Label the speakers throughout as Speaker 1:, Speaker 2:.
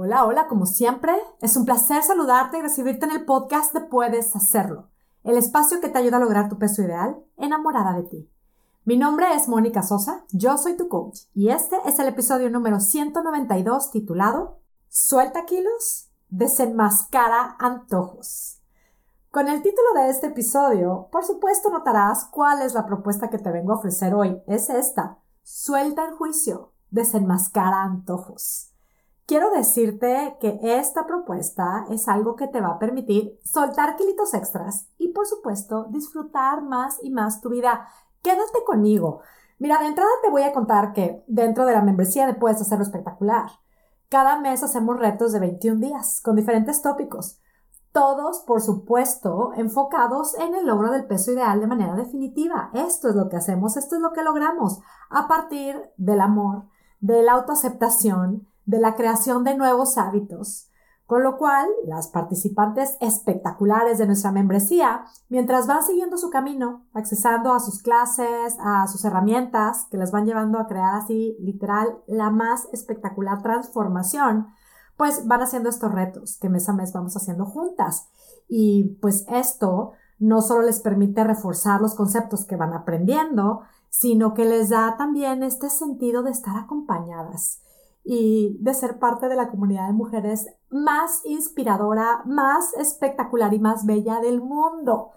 Speaker 1: Hola, hola, como siempre, es un placer saludarte y recibirte en el podcast de Puedes Hacerlo, el espacio que te ayuda a lograr tu peso ideal enamorada de ti. Mi nombre es Mónica Sosa, yo soy tu coach y este es el episodio número 192 titulado Suelta kilos, desenmascara antojos. Con el título de este episodio, por supuesto notarás cuál es la propuesta que te vengo a ofrecer hoy. Es esta. Suelta el juicio, desenmascara antojos. Quiero decirte que esta propuesta es algo que te va a permitir soltar kilitos extras y por supuesto disfrutar más y más tu vida. Quédate conmigo. Mira, de entrada te voy a contar que dentro de la membresía de Puedes Hacerlo Espectacular, cada mes hacemos retos de 21 días con diferentes tópicos. Todos, por supuesto, enfocados en el logro del peso ideal de manera definitiva. Esto es lo que hacemos, esto es lo que logramos a partir del amor, de la autoaceptación, de la creación de nuevos hábitos. Con lo cual, las participantes espectaculares de nuestra membresía, mientras van siguiendo su camino, accesando a sus clases, a sus herramientas, que las van llevando a crear así, literal, la más espectacular transformación, pues van haciendo estos retos que mes a mes vamos haciendo juntas. Y pues esto no solo les permite reforzar los conceptos que van aprendiendo, sino que les da también este sentido de estar acompañadas y de ser parte de la comunidad de mujeres más inspiradora, más espectacular y más bella del mundo.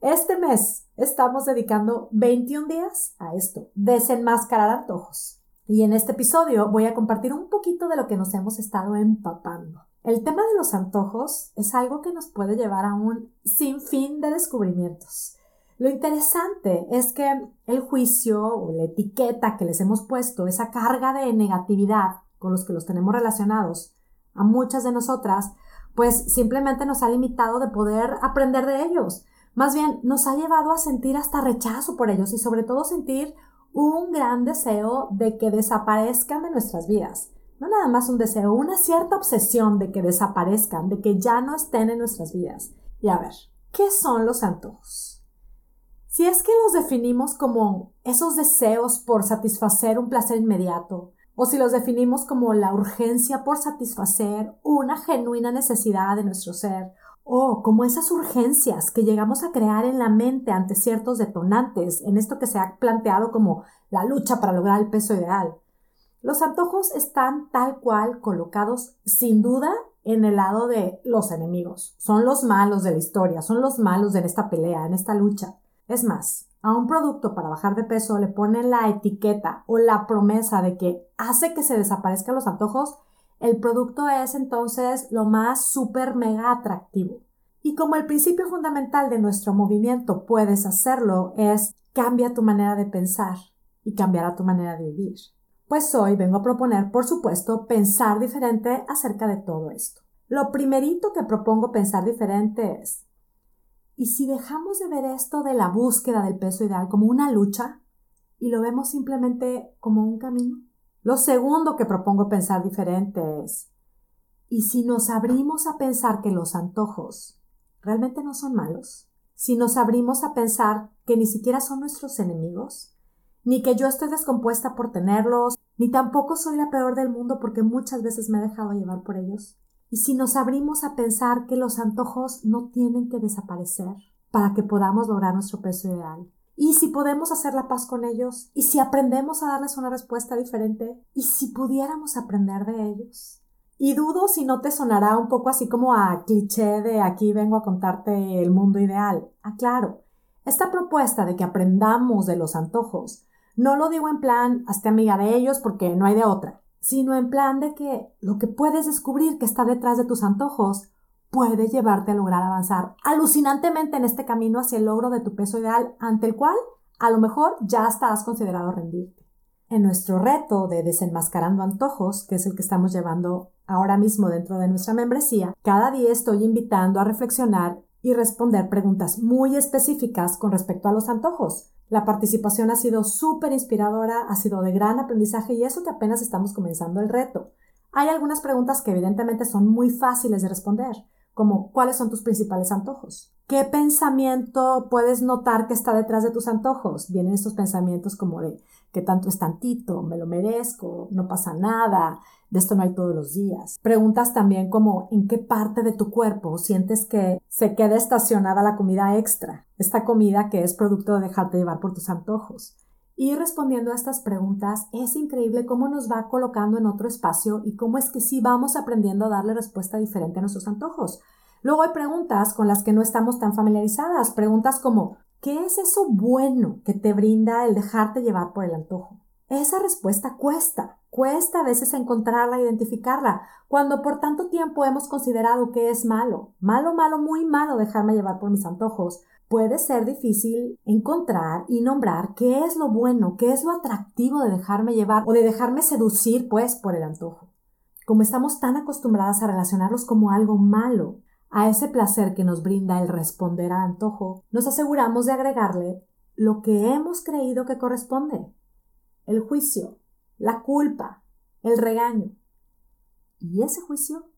Speaker 1: Este mes estamos dedicando 21 días a esto, desenmascarar antojos. Y en este episodio voy a compartir un poquito de lo que nos hemos estado empapando. El tema de los antojos es algo que nos puede llevar a un sinfín de descubrimientos. Lo interesante es que el juicio o la etiqueta que les hemos puesto, esa carga de negatividad, con los que los tenemos relacionados, a muchas de nosotras, pues simplemente nos ha limitado de poder aprender de ellos. Más bien nos ha llevado a sentir hasta rechazo por ellos y sobre todo sentir un gran deseo de que desaparezcan de nuestras vidas. No nada más un deseo, una cierta obsesión de que desaparezcan, de que ya no estén en nuestras vidas. Y a ver, ¿qué son los antojos? Si es que los definimos como esos deseos por satisfacer un placer inmediato, o si los definimos como la urgencia por satisfacer una genuina necesidad de nuestro ser, o como esas urgencias que llegamos a crear en la mente ante ciertos detonantes, en esto que se ha planteado como la lucha para lograr el peso ideal. Los antojos están tal cual colocados sin duda en el lado de los enemigos. Son los malos de la historia, son los malos en esta pelea, en esta lucha. Es más, a un producto para bajar de peso le ponen la etiqueta o la promesa de que hace que se desaparezcan los antojos, el producto es entonces lo más súper mega atractivo. Y como el principio fundamental de nuestro movimiento puedes hacerlo es cambia tu manera de pensar y cambiará tu manera de vivir. Pues hoy vengo a proponer, por supuesto, pensar diferente acerca de todo esto. Lo primerito que propongo pensar diferente es y si dejamos de ver esto de la búsqueda del peso ideal como una lucha y lo vemos simplemente como un camino. Lo segundo que propongo pensar diferente es, ¿y si nos abrimos a pensar que los antojos realmente no son malos? Si nos abrimos a pensar que ni siquiera son nuestros enemigos, ni que yo estoy descompuesta por tenerlos, ni tampoco soy la peor del mundo porque muchas veces me he dejado llevar por ellos. Y si nos abrimos a pensar que los antojos no tienen que desaparecer para que podamos lograr nuestro peso ideal. Y si podemos hacer la paz con ellos, y si aprendemos a darles una respuesta diferente, y si pudiéramos aprender de ellos. Y dudo si no te sonará un poco así como a cliché de aquí vengo a contarte el mundo ideal. Ah, claro, esta propuesta de que aprendamos de los antojos, no lo digo en plan hazte amiga de ellos porque no hay de otra sino en plan de que lo que puedes descubrir que está detrás de tus antojos puede llevarte a lograr avanzar alucinantemente en este camino hacia el logro de tu peso ideal ante el cual a lo mejor ya hasta has considerado rendirte. En nuestro reto de desenmascarando antojos, que es el que estamos llevando ahora mismo dentro de nuestra membresía, cada día estoy invitando a reflexionar y responder preguntas muy específicas con respecto a los antojos. La participación ha sido súper inspiradora, ha sido de gran aprendizaje y eso que apenas estamos comenzando el reto. Hay algunas preguntas que evidentemente son muy fáciles de responder, como ¿cuáles son tus principales antojos? ¿Qué pensamiento puedes notar que está detrás de tus antojos? Vienen estos pensamientos como de que tanto es tantito, me lo merezco, no pasa nada, de esto no hay todos los días. Preguntas también como en qué parte de tu cuerpo sientes que se queda estacionada la comida extra, esta comida que es producto de dejarte llevar por tus antojos. Y respondiendo a estas preguntas, es increíble cómo nos va colocando en otro espacio y cómo es que sí vamos aprendiendo a darle respuesta diferente a nuestros antojos. Luego hay preguntas con las que no estamos tan familiarizadas, preguntas como ¿qué es eso bueno que te brinda el dejarte llevar por el antojo? Esa respuesta cuesta, cuesta a veces encontrarla, identificarla, cuando por tanto tiempo hemos considerado que es malo, malo, malo, muy malo dejarme llevar por mis antojos, puede ser difícil encontrar y nombrar qué es lo bueno, qué es lo atractivo de dejarme llevar o de dejarme seducir, pues, por el antojo. Como estamos tan acostumbradas a relacionarlos como algo malo, a ese placer que nos brinda el responder al antojo, nos aseguramos de agregarle lo que hemos creído que corresponde. El juicio, la culpa, el regaño. Y ese juicio,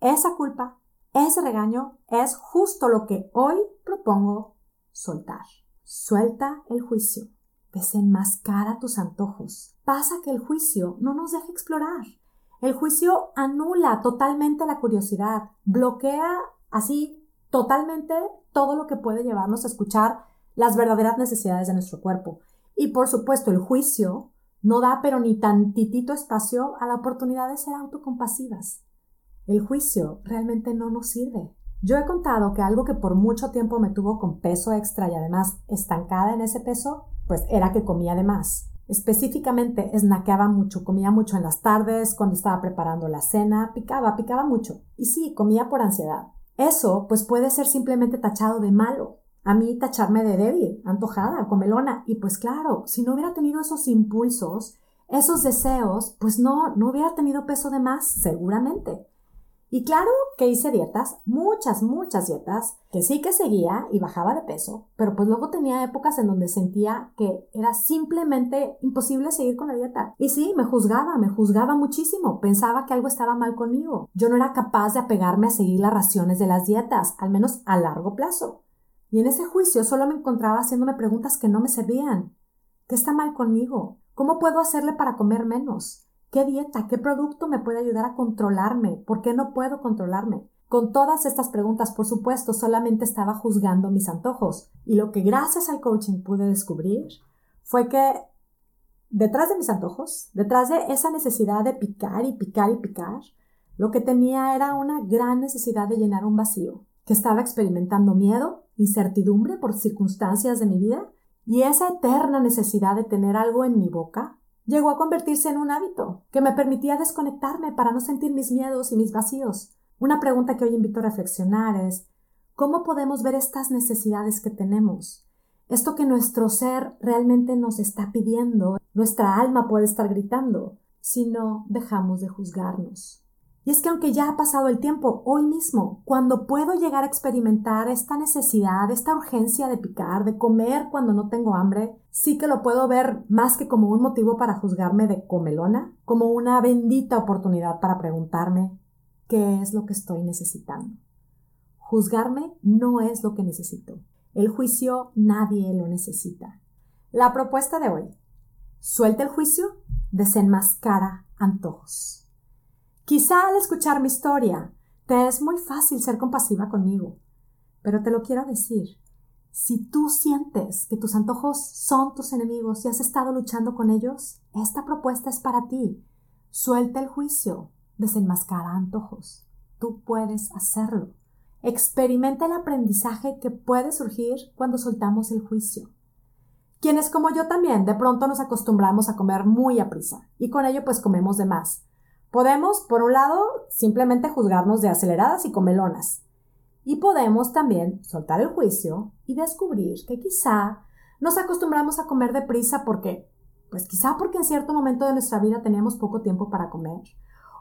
Speaker 1: esa culpa, ese regaño es justo lo que hoy propongo soltar. Suelta el juicio. Desenmascara tus antojos. Pasa que el juicio no nos deja explorar. El juicio anula totalmente la curiosidad, bloquea así totalmente todo lo que puede llevarnos a escuchar las verdaderas necesidades de nuestro cuerpo. Y por supuesto, el juicio no da pero ni tantitito espacio a la oportunidad de ser autocompasivas. El juicio realmente no nos sirve. Yo he contado que algo que por mucho tiempo me tuvo con peso extra y además estancada en ese peso, pues era que comía de más. Específicamente, snaqueaba mucho, comía mucho en las tardes, cuando estaba preparando la cena, picaba, picaba mucho. Y sí, comía por ansiedad. Eso, pues puede ser simplemente tachado de malo. A mí tacharme de débil, antojada, comelona. Y pues claro, si no hubiera tenido esos impulsos, esos deseos, pues no, no hubiera tenido peso de más, seguramente. Y claro que hice dietas, muchas, muchas dietas, que sí que seguía y bajaba de peso, pero pues luego tenía épocas en donde sentía que era simplemente imposible seguir con la dieta. Y sí, me juzgaba, me juzgaba muchísimo, pensaba que algo estaba mal conmigo. Yo no era capaz de apegarme a seguir las raciones de las dietas, al menos a largo plazo. Y en ese juicio solo me encontraba haciéndome preguntas que no me servían. ¿Qué está mal conmigo? ¿Cómo puedo hacerle para comer menos? ¿Qué dieta, qué producto me puede ayudar a controlarme? ¿Por qué no puedo controlarme? Con todas estas preguntas, por supuesto, solamente estaba juzgando mis antojos. Y lo que gracias al coaching pude descubrir fue que detrás de mis antojos, detrás de esa necesidad de picar y picar y picar, lo que tenía era una gran necesidad de llenar un vacío, que estaba experimentando miedo, incertidumbre por circunstancias de mi vida y esa eterna necesidad de tener algo en mi boca llegó a convertirse en un hábito que me permitía desconectarme para no sentir mis miedos y mis vacíos. Una pregunta que hoy invito a reflexionar es ¿cómo podemos ver estas necesidades que tenemos? Esto que nuestro ser realmente nos está pidiendo, nuestra alma puede estar gritando, si no dejamos de juzgarnos. Y es que aunque ya ha pasado el tiempo, hoy mismo, cuando puedo llegar a experimentar esta necesidad, esta urgencia de picar, de comer cuando no tengo hambre, sí que lo puedo ver más que como un motivo para juzgarme de comelona, como una bendita oportunidad para preguntarme qué es lo que estoy necesitando. Juzgarme no es lo que necesito. El juicio nadie lo necesita. La propuesta de hoy. Suelta el juicio, desenmascara antojos. Quizá al escuchar mi historia te es muy fácil ser compasiva conmigo, pero te lo quiero decir. Si tú sientes que tus antojos son tus enemigos y has estado luchando con ellos, esta propuesta es para ti. Suelta el juicio, desenmascara antojos. Tú puedes hacerlo. Experimenta el aprendizaje que puede surgir cuando soltamos el juicio. Quienes como yo también de pronto nos acostumbramos a comer muy a prisa y con ello pues comemos de más. Podemos, por un lado, simplemente juzgarnos de aceleradas y comelonas. Y podemos también soltar el juicio y descubrir que quizá nos acostumbramos a comer deprisa porque, pues quizá porque en cierto momento de nuestra vida teníamos poco tiempo para comer.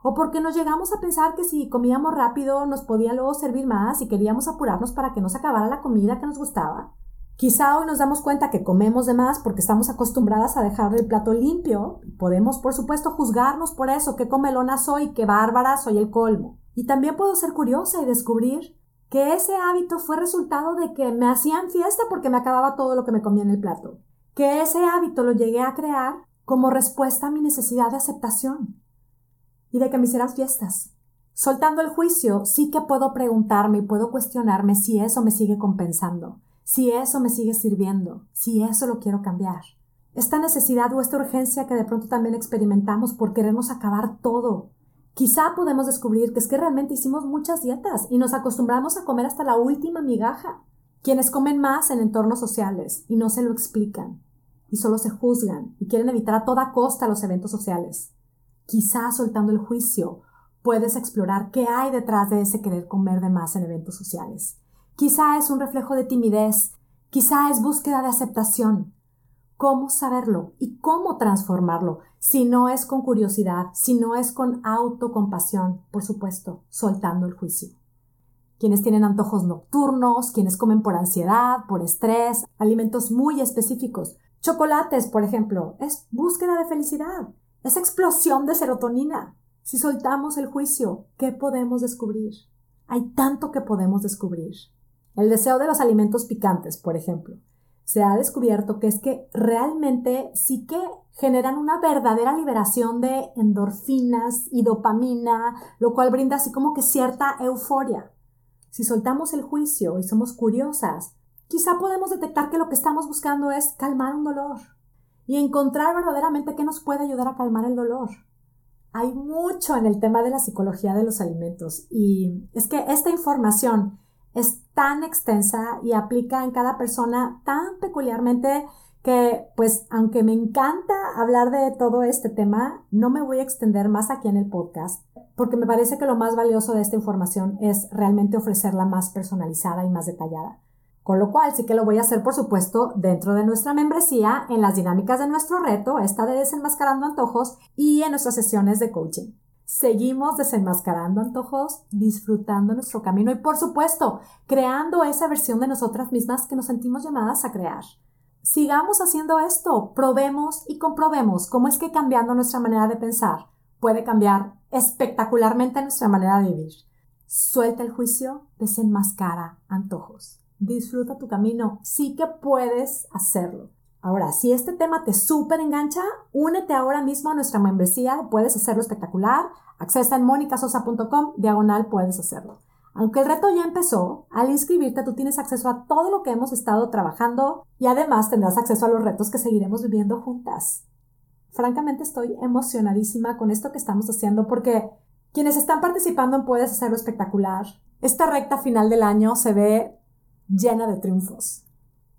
Speaker 1: O porque nos llegamos a pensar que si comíamos rápido nos podía luego servir más y queríamos apurarnos para que no se acabara la comida que nos gustaba. Quizá hoy nos damos cuenta que comemos de más porque estamos acostumbradas a dejar el plato limpio podemos, por supuesto, juzgarnos por eso, qué comelona soy, qué bárbara soy el colmo. Y también puedo ser curiosa y descubrir que ese hábito fue resultado de que me hacían fiesta porque me acababa todo lo que me comía en el plato. Que ese hábito lo llegué a crear como respuesta a mi necesidad de aceptación y de que me hicieran fiestas. Soltando el juicio, sí que puedo preguntarme y puedo cuestionarme si eso me sigue compensando, si eso me sigue sirviendo, si eso lo quiero cambiar. Esta necesidad o esta urgencia que de pronto también experimentamos por querernos acabar todo. Quizá podemos descubrir que es que realmente hicimos muchas dietas y nos acostumbramos a comer hasta la última migaja. Quienes comen más en entornos sociales y no se lo explican y solo se juzgan y quieren evitar a toda costa los eventos sociales. Quizá soltando el juicio puedes explorar qué hay detrás de ese querer comer de más en eventos sociales. Quizá es un reflejo de timidez, quizá es búsqueda de aceptación. ¿Cómo saberlo y cómo transformarlo? Si no es con curiosidad, si no es con autocompasión, por supuesto, soltando el juicio. Quienes tienen antojos nocturnos, quienes comen por ansiedad, por estrés, alimentos muy específicos. Chocolates, por ejemplo, es búsqueda de felicidad. Esa explosión de serotonina. Si soltamos el juicio, ¿qué podemos descubrir? Hay tanto que podemos descubrir. El deseo de los alimentos picantes, por ejemplo. Se ha descubierto que es que realmente sí que generan una verdadera liberación de endorfinas y dopamina, lo cual brinda así como que cierta euforia. Si soltamos el juicio y somos curiosas, quizá podemos detectar que lo que estamos buscando es calmar un dolor, y encontrar verdaderamente qué nos puede ayudar a calmar el dolor. Hay mucho en el tema de la psicología de los alimentos y es que esta información es tan extensa y aplica en cada persona tan peculiarmente que pues aunque me encanta hablar de todo este tema, no me voy a extender más aquí en el podcast porque me parece que lo más valioso de esta información es realmente ofrecerla más personalizada y más detallada. Con lo cual sí que lo voy a hacer, por supuesto, dentro de nuestra membresía, en las dinámicas de nuestro reto, esta de desenmascarando antojos y en nuestras sesiones de coaching. Seguimos desenmascarando antojos, disfrutando nuestro camino y, por supuesto, creando esa versión de nosotras mismas que nos sentimos llamadas a crear. Sigamos haciendo esto, probemos y comprobemos cómo es que cambiando nuestra manera de pensar puede cambiar espectacularmente nuestra manera de vivir. Suelta el juicio, desenmascara antojos disfruta tu camino, sí que puedes hacerlo. Ahora, si este tema te súper engancha, únete ahora mismo a nuestra membresía, puedes hacerlo espectacular, accesa en monicasosa.com, diagonal puedes hacerlo. Aunque el reto ya empezó, al inscribirte tú tienes acceso a todo lo que hemos estado trabajando y además tendrás acceso a los retos que seguiremos viviendo juntas. Francamente estoy emocionadísima con esto que estamos haciendo porque quienes están participando en Puedes Hacerlo Espectacular, esta recta final del año se ve llena de triunfos.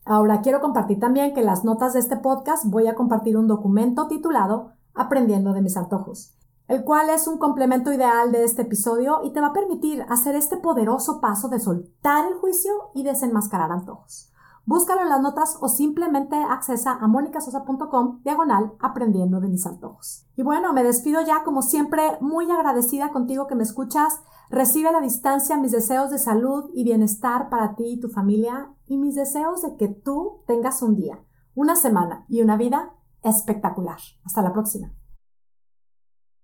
Speaker 1: Ahora quiero compartir también que en las notas de este podcast voy a compartir un documento titulado Aprendiendo de mis antojos, el cual es un complemento ideal de este episodio y te va a permitir hacer este poderoso paso de soltar el juicio y desenmascarar antojos. Búscalo en las notas o simplemente accesa a monicasosa.com diagonal aprendiendo de mis antojos. Y bueno, me despido ya como siempre muy agradecida contigo que me escuchas. Recibe a la distancia mis deseos de salud y bienestar para ti y tu familia y mis deseos de que tú tengas un día, una semana y una vida espectacular. Hasta la próxima.